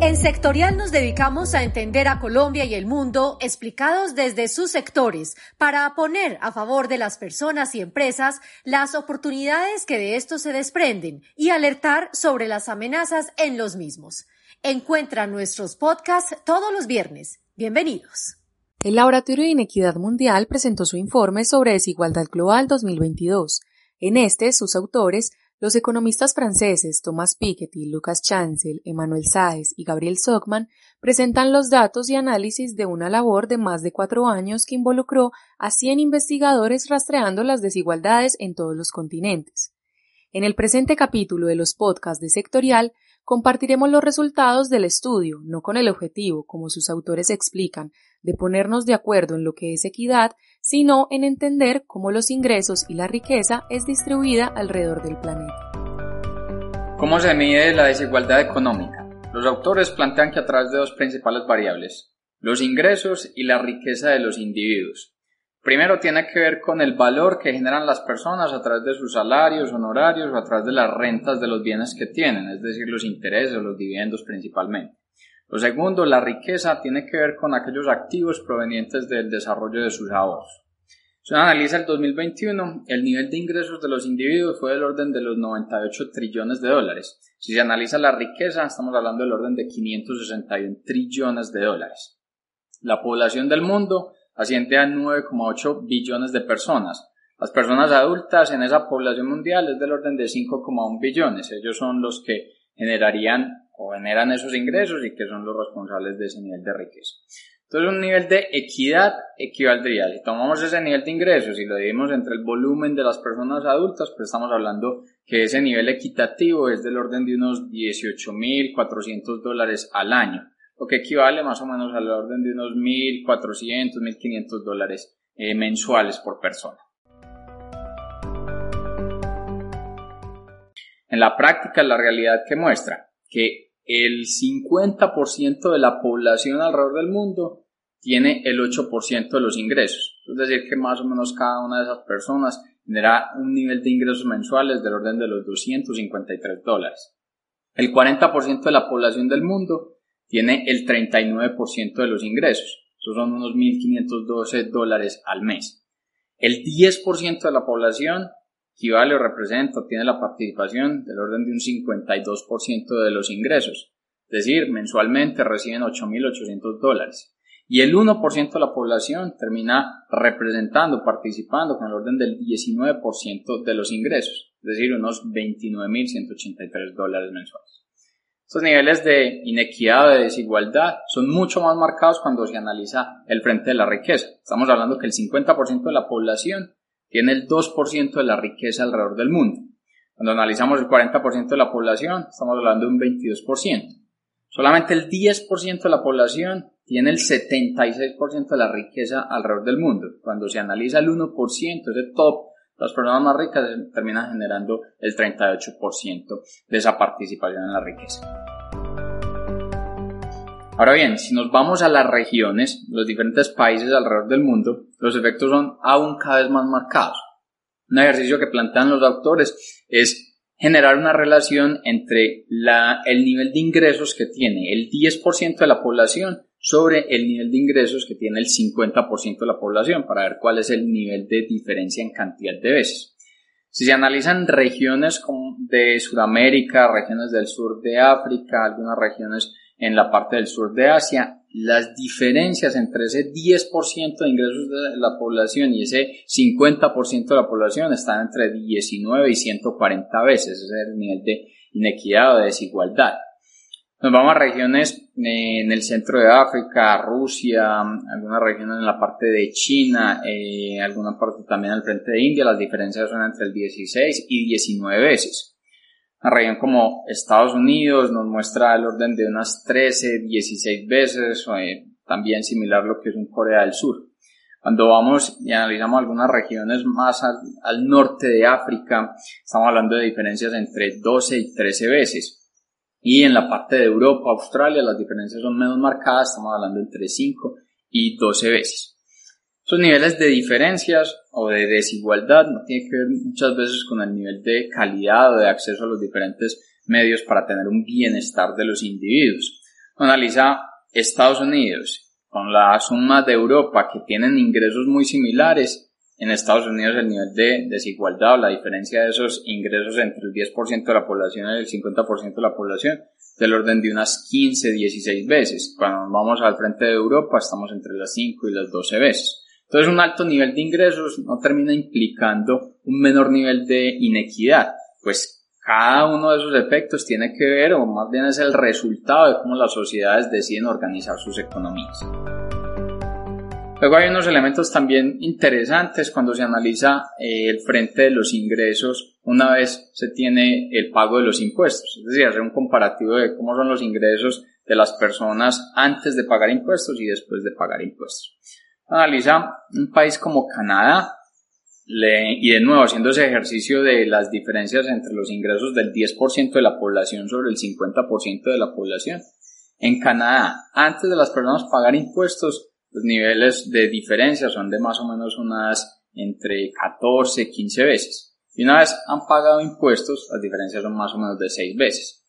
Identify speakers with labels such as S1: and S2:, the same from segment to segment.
S1: En Sectorial nos dedicamos a entender a Colombia y el mundo explicados desde sus sectores para poner a favor de las personas y empresas las oportunidades que de estos se desprenden y alertar sobre las amenazas en los mismos. Encuentra nuestros podcasts todos los viernes. Bienvenidos.
S2: El Laboratorio de Inequidad Mundial presentó su informe sobre desigualdad global 2022. En este, sus autores los economistas franceses Thomas Piketty, Lucas Chancel, Emmanuel Sáez y Gabriel Sockman presentan los datos y análisis de una labor de más de cuatro años que involucró a 100 investigadores rastreando las desigualdades en todos los continentes. En el presente capítulo de los podcasts de Sectorial compartiremos los resultados del estudio, no con el objetivo, como sus autores explican, de ponernos de acuerdo en lo que es equidad, sino en entender cómo los ingresos y la riqueza es distribuida alrededor del planeta.
S3: ¿Cómo se mide la desigualdad económica? Los autores plantean que a través de dos principales variables, los ingresos y la riqueza de los individuos. Primero tiene que ver con el valor que generan las personas a través de sus salarios, honorarios o a través de las rentas de los bienes que tienen, es decir, los intereses o los dividendos principalmente. Lo segundo, la riqueza tiene que ver con aquellos activos provenientes del desarrollo de sus ahorros. Si uno analiza el 2021, el nivel de ingresos de los individuos fue del orden de los 98 trillones de dólares. Si se analiza la riqueza, estamos hablando del orden de 561 trillones de dólares. La población del mundo asciende a 9,8 billones de personas. Las personas adultas en esa población mundial es del orden de 5,1 billones. Ellos son los que generarían o generan esos ingresos y que son los responsables de ese nivel de riqueza. Entonces un nivel de equidad equivaldría, si tomamos ese nivel de ingresos y lo dividimos entre el volumen de las personas adultas, pues estamos hablando que ese nivel equitativo es del orden de unos 18.400 dólares al año, lo que equivale más o menos al orden de unos 1.400, 1.500 dólares eh, mensuales por persona. En la práctica, la realidad que muestra que el 50% de la población alrededor del mundo tiene el 8% de los ingresos. Es decir, que más o menos cada una de esas personas tendrá un nivel de ingresos mensuales del orden de los 253 dólares. El 40% de la población del mundo tiene el 39% de los ingresos. Esos son unos 1.512 dólares al mes. El 10% de la población equivale o representa tiene la participación del orden de un 52% de los ingresos, es decir, mensualmente reciben 8.800 dólares. Y el 1% de la población termina representando, participando con el orden del 19% de los ingresos, es decir, unos 29.183 dólares mensuales. Estos niveles de inequidad, de desigualdad, son mucho más marcados cuando se analiza el frente de la riqueza. Estamos hablando que el 50% de la población tiene el 2% de la riqueza alrededor del mundo. Cuando analizamos el 40% de la población, estamos hablando de un 22%. Solamente el 10% de la población tiene el 76% de la riqueza alrededor del mundo. Cuando se analiza el 1%, ese top, las personas más ricas terminan generando el 38% de esa participación en la riqueza. Ahora bien, si nos vamos a las regiones, los diferentes países alrededor del mundo, los efectos son aún cada vez más marcados. Un ejercicio que plantean los autores es generar una relación entre el nivel de ingresos que tiene el 10% de la población sobre el nivel de ingresos que tiene el 50% de la población para ver cuál es el nivel de diferencia en cantidad de veces. Si se analizan regiones de Sudamérica, regiones del sur de África, algunas regiones en la parte del sur de Asia, las diferencias entre ese 10% de ingresos de la población y ese 50% de la población están entre 19 y 140 veces, ese es el nivel de inequidad o de desigualdad. Nos vamos a regiones eh, en el centro de África, Rusia, algunas regiones en la parte de China, eh, alguna parte también al frente de India, las diferencias son entre el 16 y 19 veces. Una región como Estados Unidos nos muestra el orden de unas 13, 16 veces, eh, también similar a lo que es un Corea del Sur. Cuando vamos y analizamos algunas regiones más al, norte de África, estamos hablando de diferencias entre 12 y 13 veces. Y en la parte de Europa, Australia, las diferencias son menos marcadas, estamos hablando entre 5 y 12 veces. Esos niveles de diferencias o de desigualdad no tienen que ver muchas veces con el nivel de calidad o de acceso a los diferentes medios para tener un bienestar de los individuos. Analiza Estados Unidos con la suma de Europa que tienen ingresos muy similares. En Estados Unidos el nivel de desigualdad o la diferencia de esos ingresos entre el 10% de la población y el 50% de la población del orden de unas 15, 16 veces. Cuando vamos al frente de Europa estamos entre las 5 y las 12 veces. Entonces un alto nivel de ingresos no termina implicando un menor nivel de inequidad, pues cada uno de esos efectos tiene que ver, o más bien es el resultado de cómo las sociedades deciden organizar sus economías. Luego hay unos elementos también interesantes cuando se analiza eh, el frente de los ingresos una vez se tiene el pago de los impuestos, es decir, hacer un comparativo de cómo son los ingresos de las personas antes de pagar impuestos y después de pagar impuestos analiza un país como Canadá y de nuevo haciendo ese ejercicio de las diferencias entre los ingresos del 10% de la población sobre el 50% de la población. En Canadá, antes de las personas pagar impuestos, los niveles de diferencia son de más o menos unas entre 14, 15 veces. Y una vez han pagado impuestos, las diferencias son más o menos de 6 veces.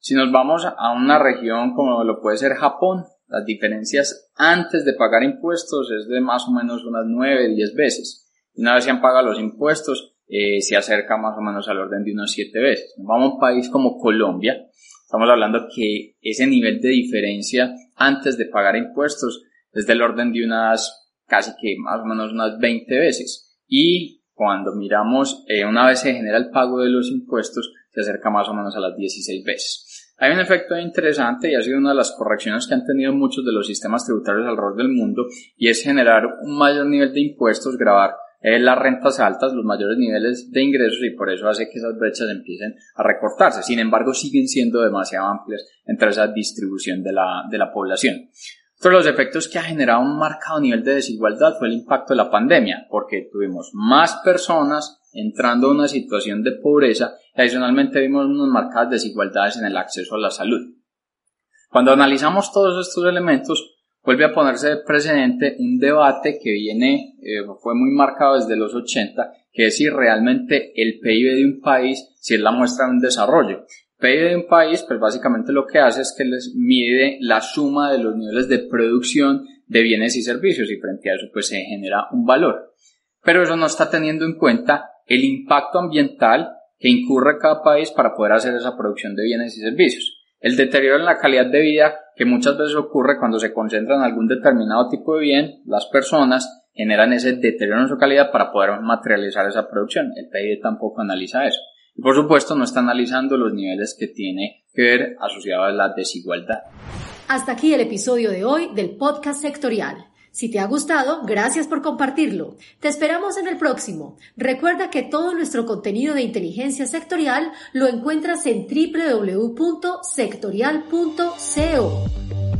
S3: Si nos vamos a una región como lo puede ser Japón, las diferencias antes de pagar impuestos es de más o menos unas 9, 10 veces. Una vez se han pagado los impuestos, eh, se acerca más o menos al orden de unos 7 veces. Vamos a un país como Colombia, estamos hablando que ese nivel de diferencia antes de pagar impuestos es del orden de unas casi que más o menos unas 20 veces. Y cuando miramos, eh, una vez se genera el pago de los impuestos, se acerca más o menos a las 16 veces. Hay un efecto interesante y ha sido una de las correcciones que han tenido muchos de los sistemas tributarios alrededor del mundo y es generar un mayor nivel de impuestos, grabar eh, las rentas altas, los mayores niveles de ingresos y por eso hace que esas brechas empiecen a recortarse. Sin embargo, siguen siendo demasiado amplias entre esa distribución de la, de la población. Otro de los efectos que ha generado un marcado nivel de desigualdad fue el impacto de la pandemia, porque tuvimos más personas entrando a una situación de pobreza y adicionalmente vimos unas marcadas desigualdades en el acceso a la salud. Cuando analizamos todos estos elementos, vuelve a ponerse precedente un debate que viene, eh, fue muy marcado desde los 80, que es si realmente el PIB de un país, si es la muestra de un desarrollo. PIB de un país, pues básicamente lo que hace es que les mide la suma de los niveles de producción de bienes y servicios y frente a eso pues se genera un valor. Pero eso no está teniendo en cuenta el impacto ambiental que incurre cada país para poder hacer esa producción de bienes y servicios. El deterioro en la calidad de vida que muchas veces ocurre cuando se concentra en algún determinado tipo de bien, las personas generan ese deterioro en su calidad para poder materializar esa producción. El PIB tampoco analiza eso. Y por supuesto no está analizando los niveles que tiene que ver asociado a la desigualdad.
S1: Hasta aquí el episodio de hoy del podcast sectorial. Si te ha gustado, gracias por compartirlo. Te esperamos en el próximo. Recuerda que todo nuestro contenido de inteligencia sectorial lo encuentras en www.sectorial.co.